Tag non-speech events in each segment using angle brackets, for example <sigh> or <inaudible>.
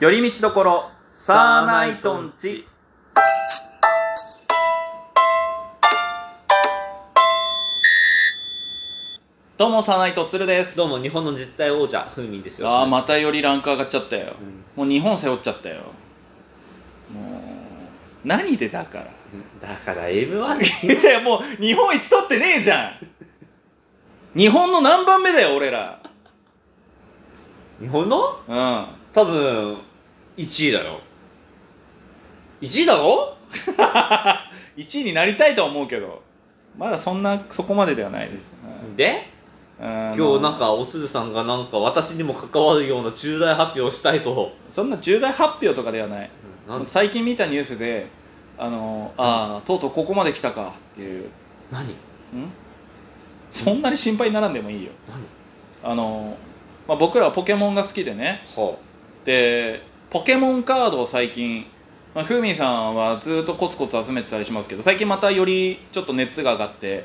寄り道どころサーナイトンチ。どうもサーナイトツルです。どうも日本の実態王者ふうみんですよ。ああまたよりランク上がっちゃったよ、もう日本背負っちゃったよ。もう何でだから。<laughs> だから M1 いやもう日本一取ってねえじゃん。日本の何番目だよ俺ら。日本の？うん。多分1位だよ1位だろ？1位 <laughs> になりたいとは思うけど。まだそんなそこまでではないです、で？今今日なんかおつるさんがなんか私にも関わるような重大発表をしたいと。そんな重大発表とかではない。なん最近見たニュースであのああとうとうここまで来たかっていう。ん？何そんなに心配にならんでもいいよ。何？あの、まあ、僕らはポケモンが好きでね。はでポケモンカードを最近、まあ、ふーみんさんはずっとコツコツ集めてたりしますけど最近またよりちょっと熱が上がって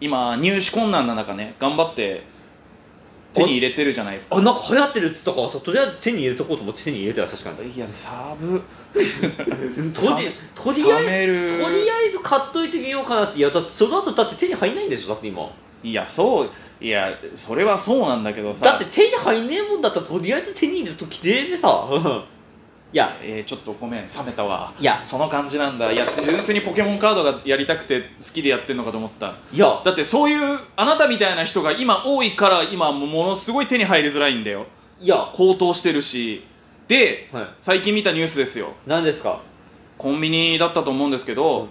今入手困難な中ね頑張って手に入れてるじゃないですか。あなんか流行ってるっつったからさとりあえず手に入れとこうと思って手に入れてた確かに。いや <laughs> サブ。とりとりあえるずとりあえず買っといてみようかなっていやだってその後だって手に入んないんでしょだって今いやそういやそれはそうなんだけどさ。だって手に入んねえもんだったらとりあえず手に入れるときてでさ。<laughs> いや。えー、ちょっとごめん冷めたわ。いや。その感じなんだ。いや純粋にポケモンカードがやりたくて好きでやってんのかと思った。いや。だってそういうあなたみたいな人が今多いから今ものすごい手に入りづらいんだよ。いや。高騰してるし。ではい。最近見たニュースですよ。何ですか？コンビニだったと思うんですけど、うん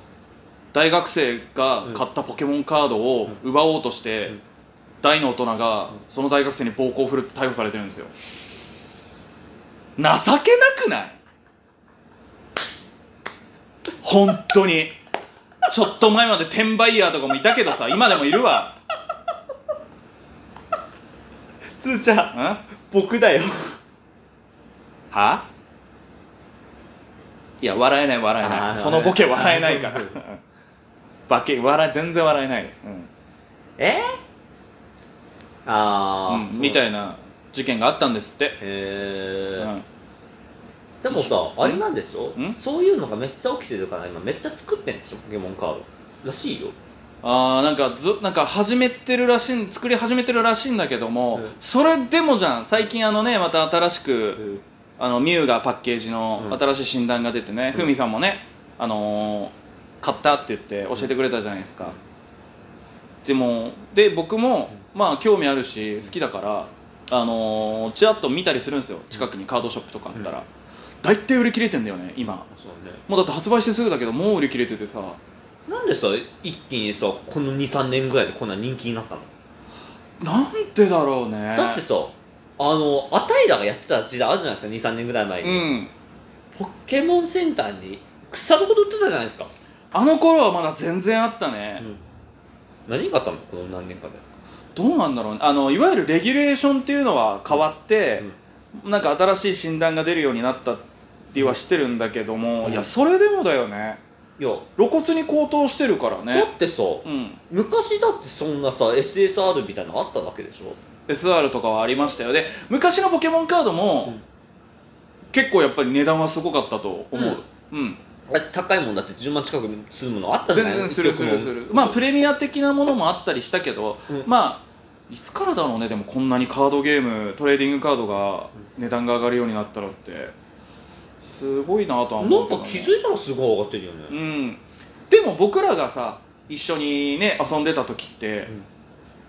大学生が買ったポケモンカードを奪おうとして、うん。大の大人がその大学生に暴行を振るって逮捕されてるんですよ。情けなくない？本当に。ちょっと前まで転売ヤーとかもいたけどさ今でもいるわ。つーちゃんん？僕だよ。は？いや笑えない笑えない。そのボケ笑えないから。うんバケ笑い全然笑えない、うん。え？ああ、うんみたいな事件があったんですって、へえ、うん。でもさあれなんでしょ？ん？そういうのがめっちゃ起きてるから今めっちゃ作ってんでしょポケモンカード。らしいよ。あーなんかずなんか始めてるらしい作り始めてるらしいんだけども、うん。それでもじゃん。最近あのねまた新しく、あのミュウがパッケージのうん。新しい診断が出てね、うん。ふみさんもねあのー買ったって言って教えてくれたじゃないですか、でもで僕も、まあ興味あるし好きだからあのー、ちらっと見たりするんですよ。近くにカードショップとかあったら、うん。大体売り切れてんだよね今。そうね。もうだって発売してすぐだけどもう売り切れててさ。なんでさ一気にさこの23年ぐらいでこんな人気になったの？なんでだろうね。だってさあのアタイラがやってた時代あるじゃないですか23年ぐらい前うに、ん。ポケモンセンターに腐るほど売ってたじゃないですか、あの頃はまだ全然あったね、何があったの？この何年かで？どうなんだろうね。あのいわゆるレギュレーションっていうのは変わって、なんか新しい診断が出るようになったりはしてるんだけども、うん。いやそれでもだよね。いや。露骨に高騰してるからだねってさうん。昔だってそんなさ SSR みたいなのあったわけでしょ？SR とかはありましたよ。で昔のポケモンカードも、うん。結構やっぱり値段はすごかったと思う。うん、あれ高いもんだって10万近くするものあったじゃない？全然するするする。まあプレミア的なものもあったりしたけど、うん。まあいつからだろうね？でもこんなにカードゲームトレーディングカードが値段が上がるようになったらってすごいなとは思なうんけど、ね、か気づいたらすごい上がってるよね、うん。でも僕らがさ一緒にね遊んでた時って、ん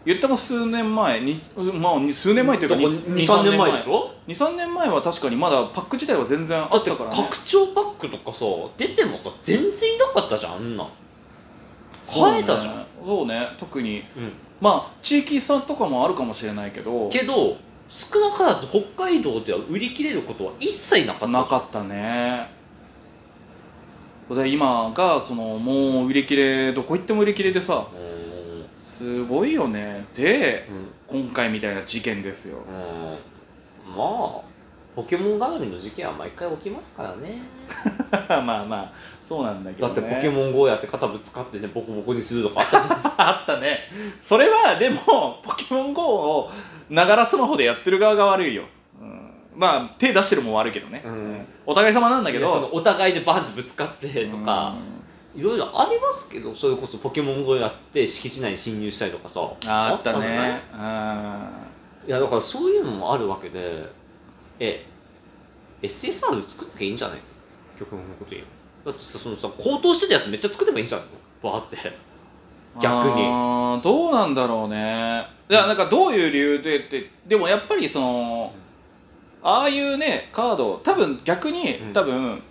言っても数年前にまあに数年前っていうか23年前でしょ？23年前は確かにまだパック自体は全然あだったからね。拡張パックとかさ出てもさ全然いなかったじゃんあんな。そうね。変えたじゃん。そうね特に。うん。まあ地域差とかもあるかもしれないけど。けど少なからず北海道では売り切れることは一切なかった。なかったね。で今がそのもう売り切れどこ行っても売り切れでさうすごいよね。でんうん。今回みたいな事件ですよ。うん。まあポケモン絡みの事件は毎回起きますからね。<laughs> まあまあそうなんだけどね。だってポケモン GO やって肩ぶつかってねボコボコにするとかあったじゃん。<laughs> あったね。それはでもポケモン GO をながらスマホでやってる側が悪いよ、うん、まあ手出してるもん悪いけどね、うん。お互い様なんだけど。のお互いでバンってぶつかってとか、いろいろありますけどそれこそポケモン GO やって敷地内に侵入したりとかさ。ああったね。い？やだからそういうのもあるわけで。え SSR 作っときゃいいんじゃない？曲のこと言うだってさそのさ高騰してたやつめっちゃ作ってもいいんじゃない？のバーって。逆に。どうなんだろうね。いやなんかどういう理由でってでもやっぱりそのああいうねカード多分逆にうん。多分、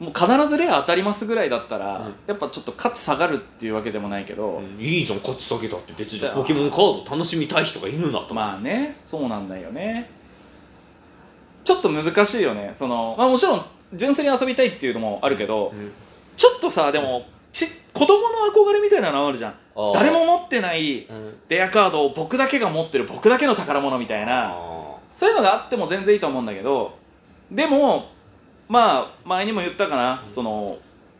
もう必ずレア当たりますぐらいだったら、うん。やっぱちょっと価値下がるっていうわけでもないけど、うん。いいじゃん価値下げたって。別にポケモンカード楽しみたい人がいるんだと。まあねそうなんだよね。ちょっと難しいよね。その、まあ、もちろん純粋に遊びたいっていうのもあるけど、うん。ちょっとさでもち子供の憧れみたいなのあるじゃん。あー。誰も持ってないうん。レアカードを僕だけが持ってる僕だけの宝物みたいなあそういうのがあっても全然いいと思うんだけどでもまあ前にも言ったかな、うん。その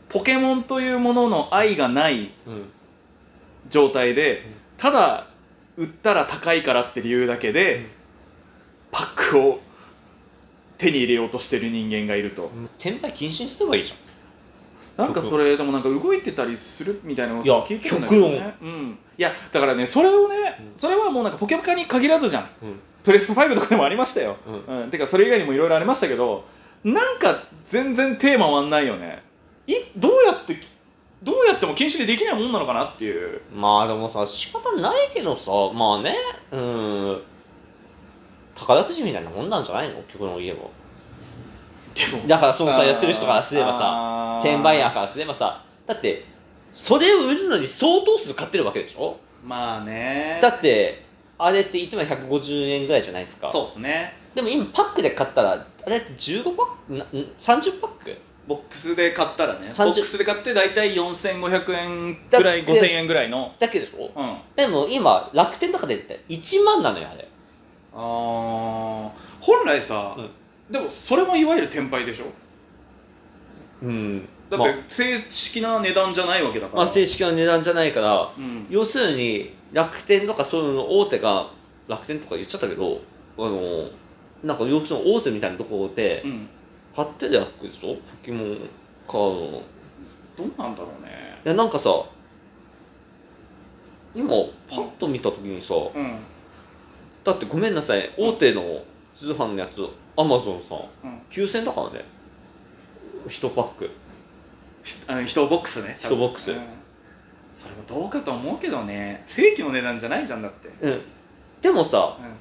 ポケモンというものの愛がない状態でん。ただ売ったら高いからって理由だけで、うん。パックを手に入れようとしてる人間がいると。転売禁止にすればいいじゃん。なんかそれでもなんか動いてたりするみたいなのをいや聞いてるんだけど極ね、うん、いやだからねそれをね、うん。それはもうなんかポケモンに限らずじゃん。うん。プレステ5とかでもありましたよ、うん。うん、てかそれ以外にもいろいろありましたけどなんか全然テーマはんないよね。いどうやってどうやっても禁止でできないもんなのかなっていう。まあでもさ仕方ないけどさまあねうん。宝くじみたいなもんなんじゃないの？曲の言えばでも。だからそのさやってる人からすればささ転売ヤーからすればさ。だってそれを売るのに相当数買ってるわけでしょ？まあね。だってあれって1枚150円ぐらいじゃないですか。そうっすね。でも今パックで買ったらあれって15パック？な30パック？ボックスで買ったらね30ボックスで買って大体4500円ぐらいだって5000円ぐらいの。だけでしょうん。あでも今楽天とかで言って1万なのよあれ。あー。本来さ、うん。でもそれもいわゆる転売でしょ？うん。だって正式な値段じゃないわけだから、まあ正式な値段じゃないからうん。要するに楽天とかそういうの大手が楽天とか言っちゃったけどあのなんか要するに大手みたいなところでうん。買ってるわけでしょ？ポケモンカード。のいどうなんだろうね。やなんかさ今パッと見た時にさうん。だってごめんなさい大手の通販のやつアマゾンさうん。9000だからね。1パック。ひあの人ボックスね。人ボックス。うん。それもどうかと思うけどね。正規の値段じゃないじゃんだって、うん。でもさうん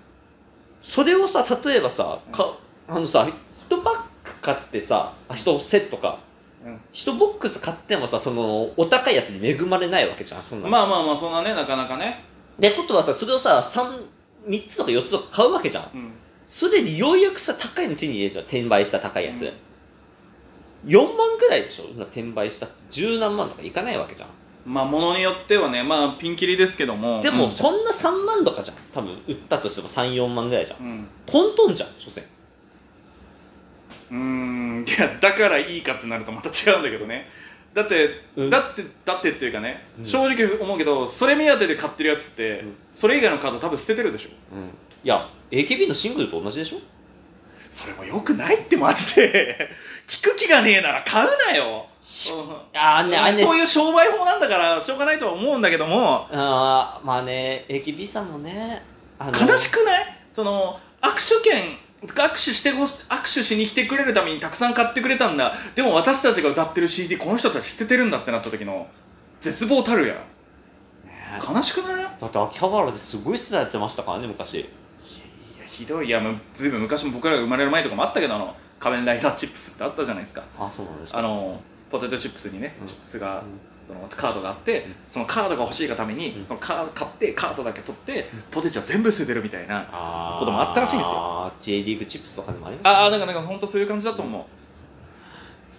それをさ例えばさかあのさ1パック買ってさあ1セットか。うん。1ボックス買ってもさそのお高いやつに恵まれないわけじゃんそんなの。まあまあまあそんなねなかなかね。ってことはさそれをさ 3, 3つとか4つとか買うわけじゃん。うん。それでようやくさ高いの手に入れるじゃん。転売した高いやつ、うん。4万ぐらいでしょ？今転売したって十何万とかいかないわけじゃんまあものによってはねまあピンキリですけども。でも、うん。そんな3万とかじゃん。多分売ったとしても34万ぐらいじゃん。うん。トントンじゃん所詮。うーん。いやだからいいかってなるとまた違うんだけどね。だって、うん。だってだってっていうかね、うん。正直思うけどそれ目当てで買ってるやつって、うん。それ以外のカード多分捨ててるでしょ。うん。いや AKB のシングルと同じでしょそれもよくないってマジで。<laughs> 聞く気がねえなら買うなよ。しうん。あーねあれね。そういう商売法なんだからしょうがないとは思うんだけども。あーまあね AKB さんもね悲しくない？その握手券握手して握手しに来てくれるためにたくさん買ってくれたんだ。でも私たちが歌ってる CD この人たち捨ててるんだってなった時の絶望たるや。ね悲しくない？だって秋葉原ですごい捨てられてましたからね昔ひどい。いやもうずいぶん昔も僕らが生まれる前とかもあったけどあの仮面ライダーチップスってあったじゃないですか。あそうなんですか。あのポテトチップスにね、うん。チップスが、うん。そのカードがあって、ん。そのカードが欲しいがために、うん。そのカード買ってカードだけ取って、うん。ポテチは全部捨ててるみたいなこともあったらしいんですよ。あー J リーグチップスとかでもありましたね。ああだからなんか本当そういう感じだと思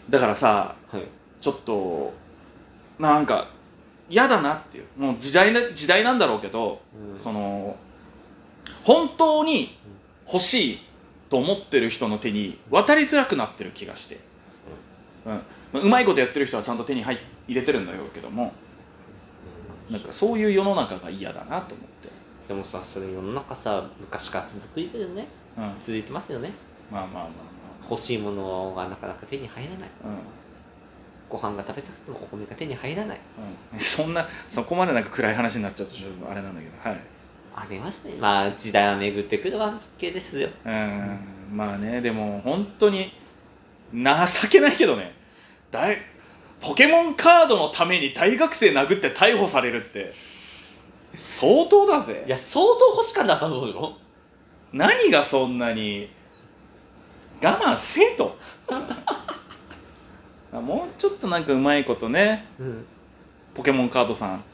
う、だからさはい。ちょっとなんか嫌だなっていう。もう時代な時代なんだろうけどうん。その本当に欲しいと思ってる人の手に渡りづらくなってる気がして、うん。まあうまいことやってる人はちゃんと手に入入れてるんだろうけども。なんかそういう世の中が嫌だなと思って、でもさそれ世の中さ昔から続いてるね。うん。続いてますよね。まあまあまあ欲しいものがなかなか手に入らない。まあご飯が食べたくてもお米が手に入らない。うん、うん、そんなそこまでなんか暗い話になっちゃうとちょっとあれなんだけど。はいありますねまあ時代は巡ってくるわけですよ。うん。まあねでも本当に情けないけどね。大ポケモンカードのために大学生殴って逮捕されるって相当だぜ。いや相当欲しかったと思うよ。何がそんなに我慢せえと。<laughs> もうちょっとなんかうまいことねうん。ポケモンカードさん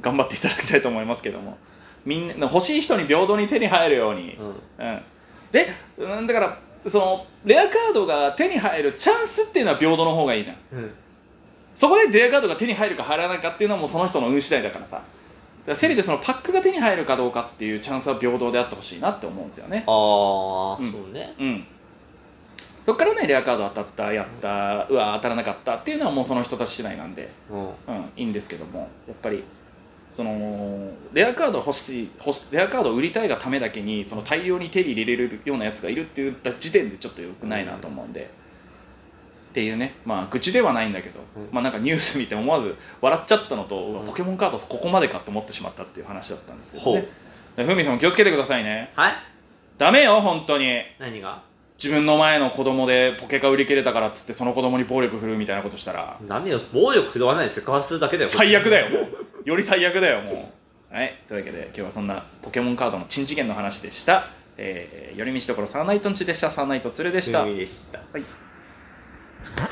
頑張っていただきたいと思いますけどもみんな欲しい人に平等に手に入るように、うん。うん、で、うん、だからそのレアカードが手に入るチャンスっていうのは平等の方がいいじゃん。うん。そこでレアカードが手に入るか入らないかっていうのはもうその人の運次第だからさだからせめてそのパックが手に入るかどうかっていうチャンスは平等であってほしいなって思うんですよね。ああ、うん。そうね。うん。そっからねレアカード当たったやったうわ当たらなかったっていうのはもうその人たち次第なんで。うん。うん、いいんですけども。やっぱりそのレアカード欲しいレアカードを売りたいがためだけにその大量に手に入れれるようなやつがいるって言った時点でちょっと良くないなと思うんで、っていうね。まあ愚痴ではないんだけど、うん。まあなんかニュース見て思わず笑っちゃったのと、うん。ポケモンカードここまでかと思ってしまったっていう話だったんですけどね。でふみさんも気をつけてくださいね。はい。ダメよ本当に。何が？自分の前の子供でポケカ売り切れたからっつってその子供に暴力振るうみたいなことしたら。ダメよ。暴力振るわないでセクハラするだけだよ。最悪だよもうより最悪だよもう。はい。というわけで今日はそんなポケモンカードの珍次元の話でした。えー、寄り道どころサーナイトンチでした。サーナイトツルでした。海でした。はい